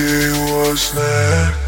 day was next.